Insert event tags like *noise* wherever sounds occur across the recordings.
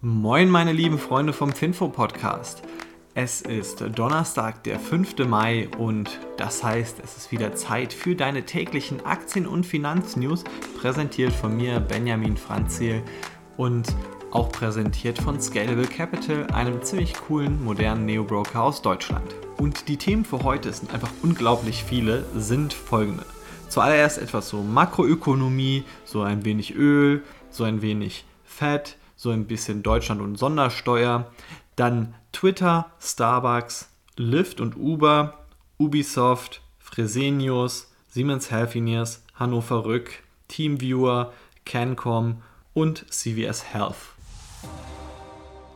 Moin, meine lieben Freunde vom Finfo Podcast. Es ist Donnerstag, der 5. Mai und das heißt, es ist wieder Zeit für deine täglichen Aktien- und Finanznews, präsentiert von mir, Benjamin Franzil und auch präsentiert von Scalable Capital, einem ziemlich coolen, modernen Neo-Broker aus Deutschland. Und die Themen für heute sind einfach unglaublich viele, sind folgende. Zuallererst etwas so Makroökonomie, so ein wenig Öl, so ein wenig Fett, so ein bisschen Deutschland und Sondersteuer. Dann Twitter, Starbucks, Lyft und Uber, Ubisoft, Fresenius, Siemens Healthineers, Hannover Rück, Teamviewer, Cancom und CVS Health.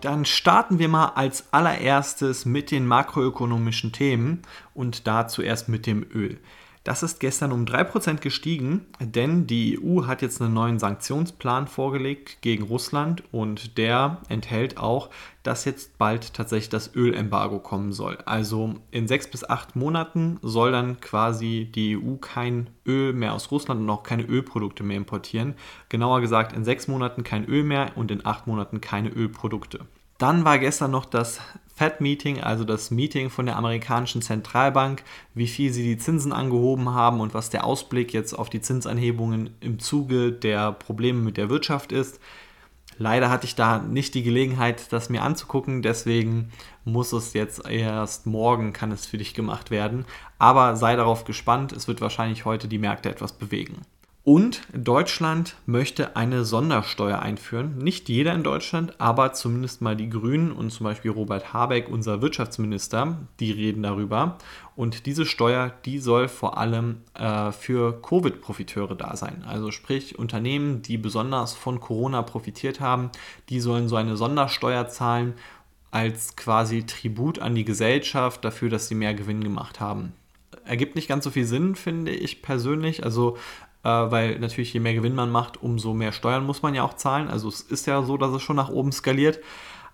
Dann starten wir mal als allererstes mit den makroökonomischen Themen und da zuerst mit dem Öl. Das ist gestern um 3% gestiegen, denn die EU hat jetzt einen neuen Sanktionsplan vorgelegt gegen Russland und der enthält auch, dass jetzt bald tatsächlich das Ölembargo kommen soll. Also in sechs bis acht Monaten soll dann quasi die EU kein Öl mehr aus Russland und auch keine Ölprodukte mehr importieren. Genauer gesagt, in sechs Monaten kein Öl mehr und in acht Monaten keine Ölprodukte. Dann war gestern noch das Fed-Meeting, also das Meeting von der amerikanischen Zentralbank, wie viel sie die Zinsen angehoben haben und was der Ausblick jetzt auf die Zinsanhebungen im Zuge der Probleme mit der Wirtschaft ist. Leider hatte ich da nicht die Gelegenheit, das mir anzugucken, deswegen muss es jetzt erst morgen kann es für dich gemacht werden. Aber sei darauf gespannt, es wird wahrscheinlich heute die Märkte etwas bewegen. Und Deutschland möchte eine Sondersteuer einführen. Nicht jeder in Deutschland, aber zumindest mal die Grünen und zum Beispiel Robert Habeck, unser Wirtschaftsminister, die reden darüber. Und diese Steuer, die soll vor allem äh, für Covid-Profiteure da sein. Also sprich Unternehmen, die besonders von Corona profitiert haben, die sollen so eine Sondersteuer zahlen als quasi Tribut an die Gesellschaft dafür, dass sie mehr Gewinn gemacht haben ergibt nicht ganz so viel Sinn, finde ich persönlich. Also weil natürlich je mehr Gewinn man macht, umso mehr Steuern muss man ja auch zahlen. Also es ist ja so, dass es schon nach oben skaliert.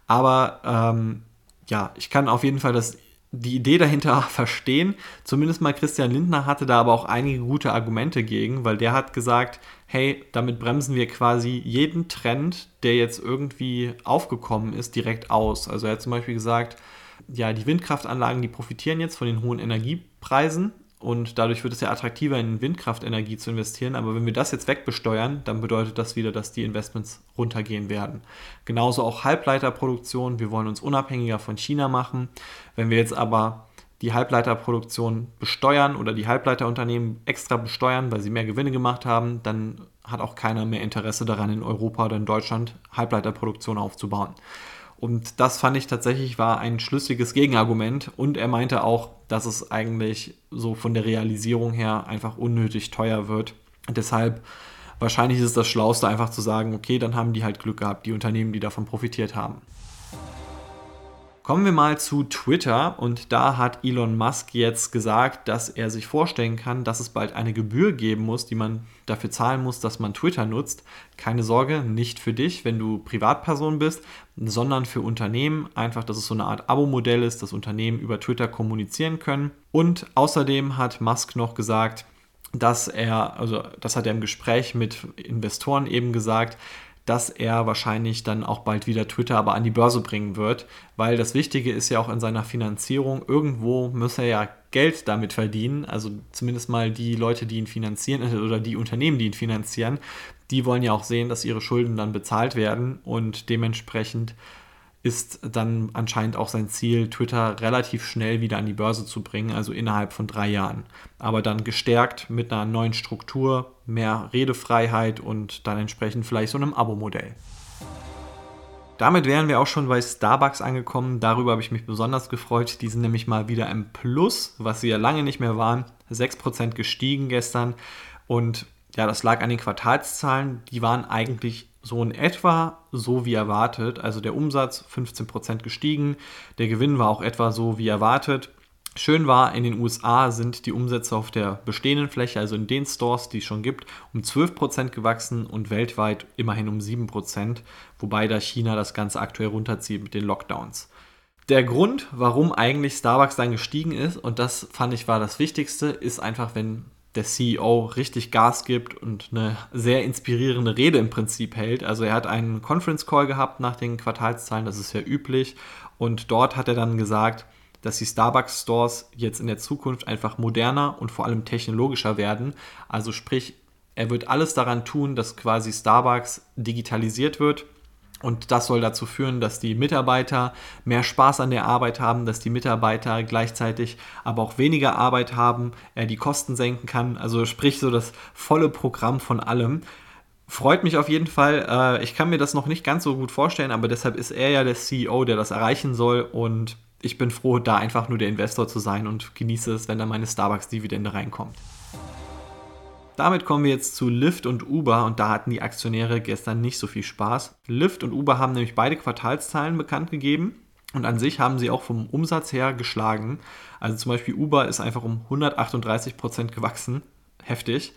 Aber ähm, ja, ich kann auf jeden Fall das, die Idee dahinter *laughs* verstehen. Zumindest mal Christian Lindner hatte da aber auch einige gute Argumente gegen, weil der hat gesagt, hey, damit bremsen wir quasi jeden Trend, der jetzt irgendwie aufgekommen ist, direkt aus. Also er hat zum Beispiel gesagt, ja, die Windkraftanlagen, die profitieren jetzt von den hohen Energiepreisen und dadurch wird es ja attraktiver, in Windkraftenergie zu investieren. Aber wenn wir das jetzt wegbesteuern, dann bedeutet das wieder, dass die Investments runtergehen werden. Genauso auch Halbleiterproduktion. Wir wollen uns unabhängiger von China machen. Wenn wir jetzt aber die Halbleiterproduktion besteuern oder die Halbleiterunternehmen extra besteuern, weil sie mehr Gewinne gemacht haben, dann hat auch keiner mehr Interesse daran, in Europa oder in Deutschland Halbleiterproduktion aufzubauen. Und das fand ich tatsächlich war ein schlüssiges Gegenargument. Und er meinte auch, dass es eigentlich so von der Realisierung her einfach unnötig teuer wird. Deshalb wahrscheinlich ist es das Schlauste, einfach zu sagen, okay, dann haben die halt Glück gehabt, die Unternehmen, die davon profitiert haben. Kommen wir mal zu Twitter und da hat Elon Musk jetzt gesagt, dass er sich vorstellen kann, dass es bald eine Gebühr geben muss, die man dafür zahlen muss, dass man Twitter nutzt. Keine Sorge, nicht für dich, wenn du Privatperson bist, sondern für Unternehmen. Einfach, dass es so eine Art Abo-Modell ist, dass Unternehmen über Twitter kommunizieren können. Und außerdem hat Musk noch gesagt, dass er, also das hat er im Gespräch mit Investoren eben gesagt, dass er wahrscheinlich dann auch bald wieder Twitter aber an die Börse bringen wird, weil das Wichtige ist ja auch in seiner Finanzierung, irgendwo muss er ja Geld damit verdienen, also zumindest mal die Leute, die ihn finanzieren oder die Unternehmen, die ihn finanzieren, die wollen ja auch sehen, dass ihre Schulden dann bezahlt werden und dementsprechend ist dann anscheinend auch sein Ziel, Twitter relativ schnell wieder an die Börse zu bringen, also innerhalb von drei Jahren. Aber dann gestärkt mit einer neuen Struktur, mehr Redefreiheit und dann entsprechend vielleicht so einem Abo-Modell. Damit wären wir auch schon bei Starbucks angekommen. Darüber habe ich mich besonders gefreut. Die sind nämlich mal wieder im Plus, was sie ja lange nicht mehr waren. 6% gestiegen gestern. Und ja, das lag an den Quartalszahlen. Die waren eigentlich so in etwa so wie erwartet. Also der Umsatz 15% gestiegen, der Gewinn war auch etwa so wie erwartet. Schön war, in den USA sind die Umsätze auf der bestehenden Fläche, also in den Stores, die es schon gibt, um 12% gewachsen und weltweit immerhin um 7%, wobei da China das Ganze aktuell runterzieht mit den Lockdowns. Der Grund, warum eigentlich Starbucks dann gestiegen ist, und das fand ich war das Wichtigste, ist einfach, wenn der CEO richtig Gas gibt und eine sehr inspirierende Rede im Prinzip hält. Also er hat einen Conference Call gehabt nach den Quartalszahlen, das ist ja üblich. Und dort hat er dann gesagt, dass die Starbucks Stores jetzt in der Zukunft einfach moderner und vor allem technologischer werden. Also sprich, er wird alles daran tun, dass quasi Starbucks digitalisiert wird. Und das soll dazu führen, dass die Mitarbeiter mehr Spaß an der Arbeit haben, dass die Mitarbeiter gleichzeitig aber auch weniger Arbeit haben, er die Kosten senken kann. Also sprich so das volle Programm von allem. Freut mich auf jeden Fall. Äh, ich kann mir das noch nicht ganz so gut vorstellen, aber deshalb ist er ja der CEO, der das erreichen soll. Und ich bin froh, da einfach nur der Investor zu sein und genieße es, wenn da meine Starbucks-Dividende reinkommt. Damit kommen wir jetzt zu Lyft und Uber und da hatten die Aktionäre gestern nicht so viel Spaß. Lyft und Uber haben nämlich beide Quartalszahlen bekannt gegeben und an sich haben sie auch vom Umsatz her geschlagen. Also zum Beispiel Uber ist einfach um 138 Prozent gewachsen. Heftig.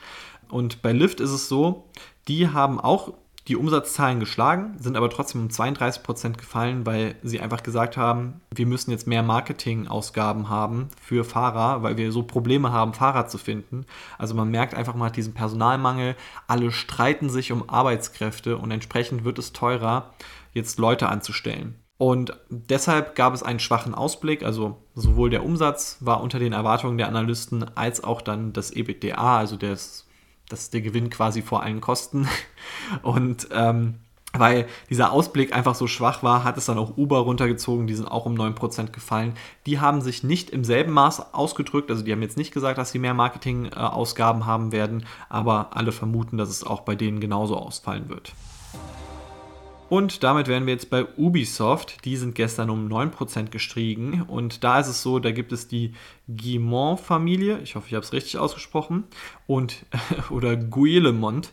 Und bei Lyft ist es so, die haben auch die Umsatzzahlen geschlagen, sind aber trotzdem um 32 Prozent gefallen, weil sie einfach gesagt haben, wir müssen jetzt mehr Marketingausgaben haben für Fahrer, weil wir so Probleme haben, Fahrer zu finden. Also man merkt einfach mal diesen Personalmangel, alle streiten sich um Arbeitskräfte und entsprechend wird es teurer, jetzt Leute anzustellen. Und deshalb gab es einen schwachen Ausblick, also sowohl der Umsatz war unter den Erwartungen der Analysten als auch dann das EBITDA, also das das ist der Gewinn quasi vor allen Kosten. *laughs* Und ähm, weil dieser Ausblick einfach so schwach war, hat es dann auch Uber runtergezogen, die sind auch um 9% gefallen. Die haben sich nicht im selben Maß ausgedrückt, also die haben jetzt nicht gesagt, dass sie mehr Marketingausgaben haben werden, aber alle vermuten, dass es auch bei denen genauso ausfallen wird. Und damit wären wir jetzt bei Ubisoft. Die sind gestern um 9% gestiegen. Und da ist es so, da gibt es die Guillemont-Familie. Ich hoffe, ich habe es richtig ausgesprochen. Und, *laughs* oder Guillemont.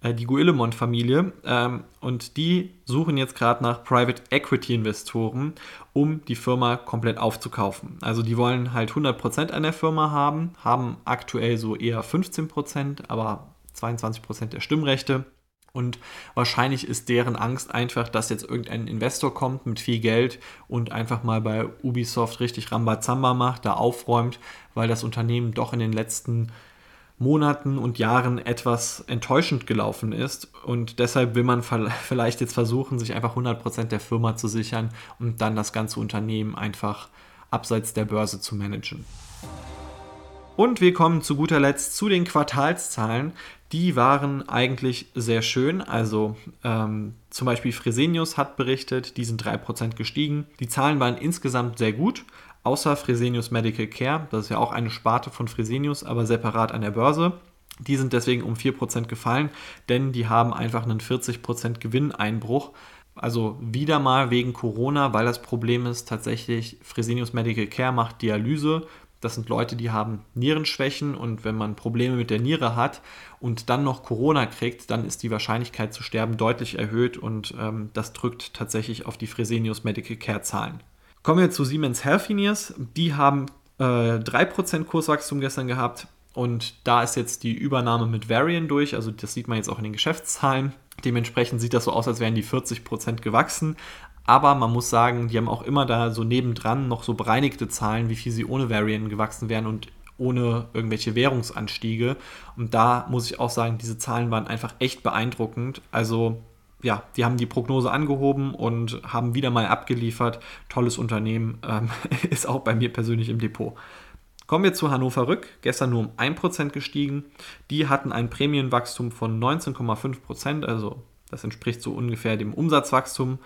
Äh, die Guillemont-Familie. Ähm, und die suchen jetzt gerade nach Private Equity-Investoren, um die Firma komplett aufzukaufen. Also die wollen halt 100% an der Firma haben, haben aktuell so eher 15%, aber 22% der Stimmrechte. Und wahrscheinlich ist deren Angst einfach, dass jetzt irgendein Investor kommt mit viel Geld und einfach mal bei Ubisoft richtig Rambazamba macht, da aufräumt, weil das Unternehmen doch in den letzten Monaten und Jahren etwas enttäuschend gelaufen ist. Und deshalb will man *laughs* vielleicht jetzt versuchen, sich einfach 100% der Firma zu sichern und dann das ganze Unternehmen einfach abseits der Börse zu managen. Und wir kommen zu guter Letzt zu den Quartalszahlen die waren eigentlich sehr schön. Also ähm, zum Beispiel Fresenius hat berichtet, die sind 3% gestiegen. Die Zahlen waren insgesamt sehr gut, außer Fresenius Medical Care. Das ist ja auch eine Sparte von Fresenius, aber separat an der Börse. Die sind deswegen um 4% gefallen, denn die haben einfach einen 40% Gewinneinbruch. Also wieder mal wegen Corona, weil das Problem ist tatsächlich, Fresenius Medical Care macht Dialyse das sind Leute, die haben Nierenschwächen und wenn man Probleme mit der Niere hat und dann noch Corona kriegt, dann ist die Wahrscheinlichkeit zu sterben deutlich erhöht und ähm, das drückt tatsächlich auf die Fresenius Medical Care Zahlen. Kommen wir zu Siemens Healthineers. Die haben äh, 3% Kurswachstum gestern gehabt und da ist jetzt die Übernahme mit Varian durch, also das sieht man jetzt auch in den Geschäftszahlen. Dementsprechend sieht das so aus, als wären die 40% gewachsen. Aber man muss sagen, die haben auch immer da so nebendran noch so bereinigte Zahlen, wie viel sie ohne Variant gewachsen wären und ohne irgendwelche Währungsanstiege. Und da muss ich auch sagen, diese Zahlen waren einfach echt beeindruckend. Also ja, die haben die Prognose angehoben und haben wieder mal abgeliefert. Tolles Unternehmen, *laughs* ähm, ist auch bei mir persönlich im Depot. Kommen wir zu Hannover Rück, gestern nur um 1% gestiegen. Die hatten ein Prämienwachstum von 19,5%, also das entspricht so ungefähr dem Umsatzwachstum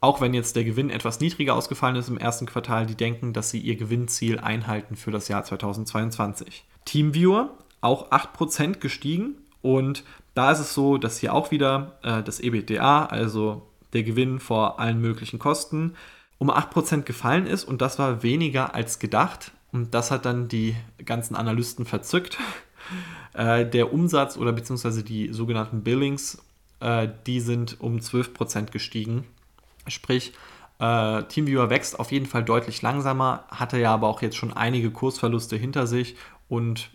auch wenn jetzt der Gewinn etwas niedriger ausgefallen ist im ersten Quartal, die denken, dass sie ihr Gewinnziel einhalten für das Jahr 2022. Teamviewer auch 8% gestiegen und da ist es so, dass hier auch wieder äh, das EBITDA, also der Gewinn vor allen möglichen Kosten, um 8% gefallen ist und das war weniger als gedacht und das hat dann die ganzen Analysten verzückt. *laughs* Äh, der Umsatz oder beziehungsweise die sogenannten Billings, äh, die sind um 12% gestiegen Sprich, äh, TeamViewer wächst auf jeden Fall deutlich langsamer, hatte ja aber auch jetzt schon einige Kursverluste hinter sich und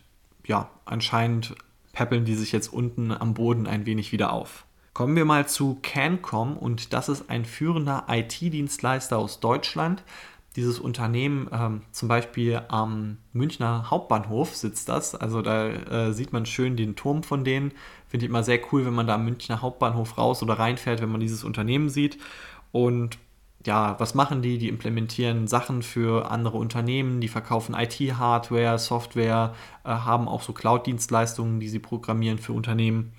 ja, anscheinend peppeln die sich jetzt unten am Boden ein wenig wieder auf. Kommen wir mal zu Cancom und das ist ein führender IT-Dienstleister aus Deutschland. dieses Unternehmen, ähm, zum Beispiel am Münchner Hauptbahnhof sitzt das. Also da äh, sieht man schön den Turm von denen. Finde ich immer sehr cool, wenn man da am Münchner Hauptbahnhof raus oder reinfährt, wenn man dieses Unternehmen sieht. Und ja, was machen die? Die implementieren Sachen für andere Unternehmen, die verkaufen IT-Hardware, Software, äh, haben auch so Cloud-Dienstleistungen, die sie programmieren für Unternehmen.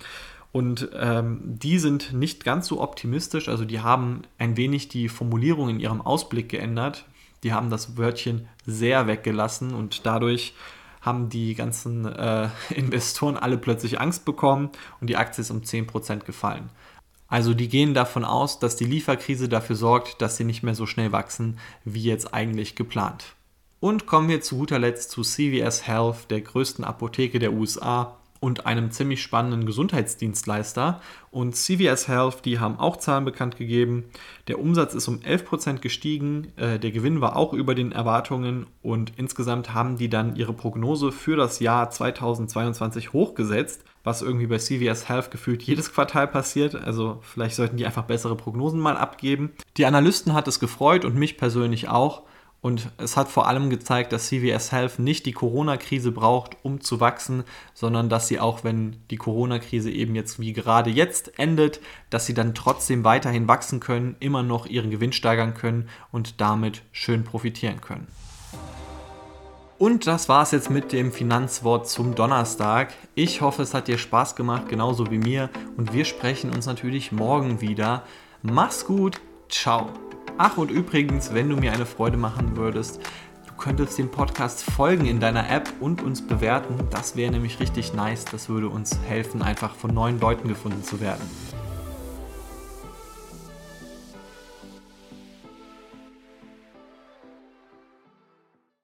Und ähm, die sind nicht ganz so optimistisch, also die haben ein wenig die Formulierung in ihrem Ausblick geändert. Die haben das Wörtchen sehr weggelassen und dadurch haben die ganzen äh, *laughs* Investoren alle plötzlich Angst bekommen und die Aktie ist um 10% gefallen. Also die gehen davon aus, dass die Lieferkrise dafür sorgt, dass sie nicht mehr so schnell wachsen, wie jetzt eigentlich geplant. Und kommen wir zu guter Letzt zu CVS Health, der größten Apotheke der USA und einem ziemlich spannenden Gesundheitsdienstleister. Und CVS Health, die haben auch Zahlen bekannt gegeben. Der Umsatz ist um 11% gestiegen, äh, der Gewinn war auch über den Erwartungen und insgesamt haben die dann ihre Prognose für das Jahr 2022 hochgesetzt, was irgendwie bei CVS Health gefühlt jedes Quartal passiert. Also vielleicht sollten die einfach bessere Prognosen mal abgeben. Die Analysten hat es gefreut und mich persönlich auch. Und es hat vor allem gezeigt, dass CVS Health nicht die Corona-Krise braucht, um zu wachsen, sondern dass sie auch, wenn die Corona-Krise eben jetzt wie gerade jetzt endet, dass sie dann trotzdem weiterhin wachsen können, immer noch ihren Gewinn steigern können und damit schön profitieren können. Und das war es jetzt mit dem Finanzwort zum Donnerstag. Ich hoffe, es hat dir Spaß gemacht, genauso wie mir. Und wir sprechen uns natürlich morgen wieder. Mach's gut. Ciao. Ach und übrigens, wenn du mir eine Freude machen würdest, du könntest dem Podcast folgen in deiner App und uns bewerten. Das wäre nämlich richtig nice. Das würde uns helfen, einfach von neuen Leuten gefunden zu werden.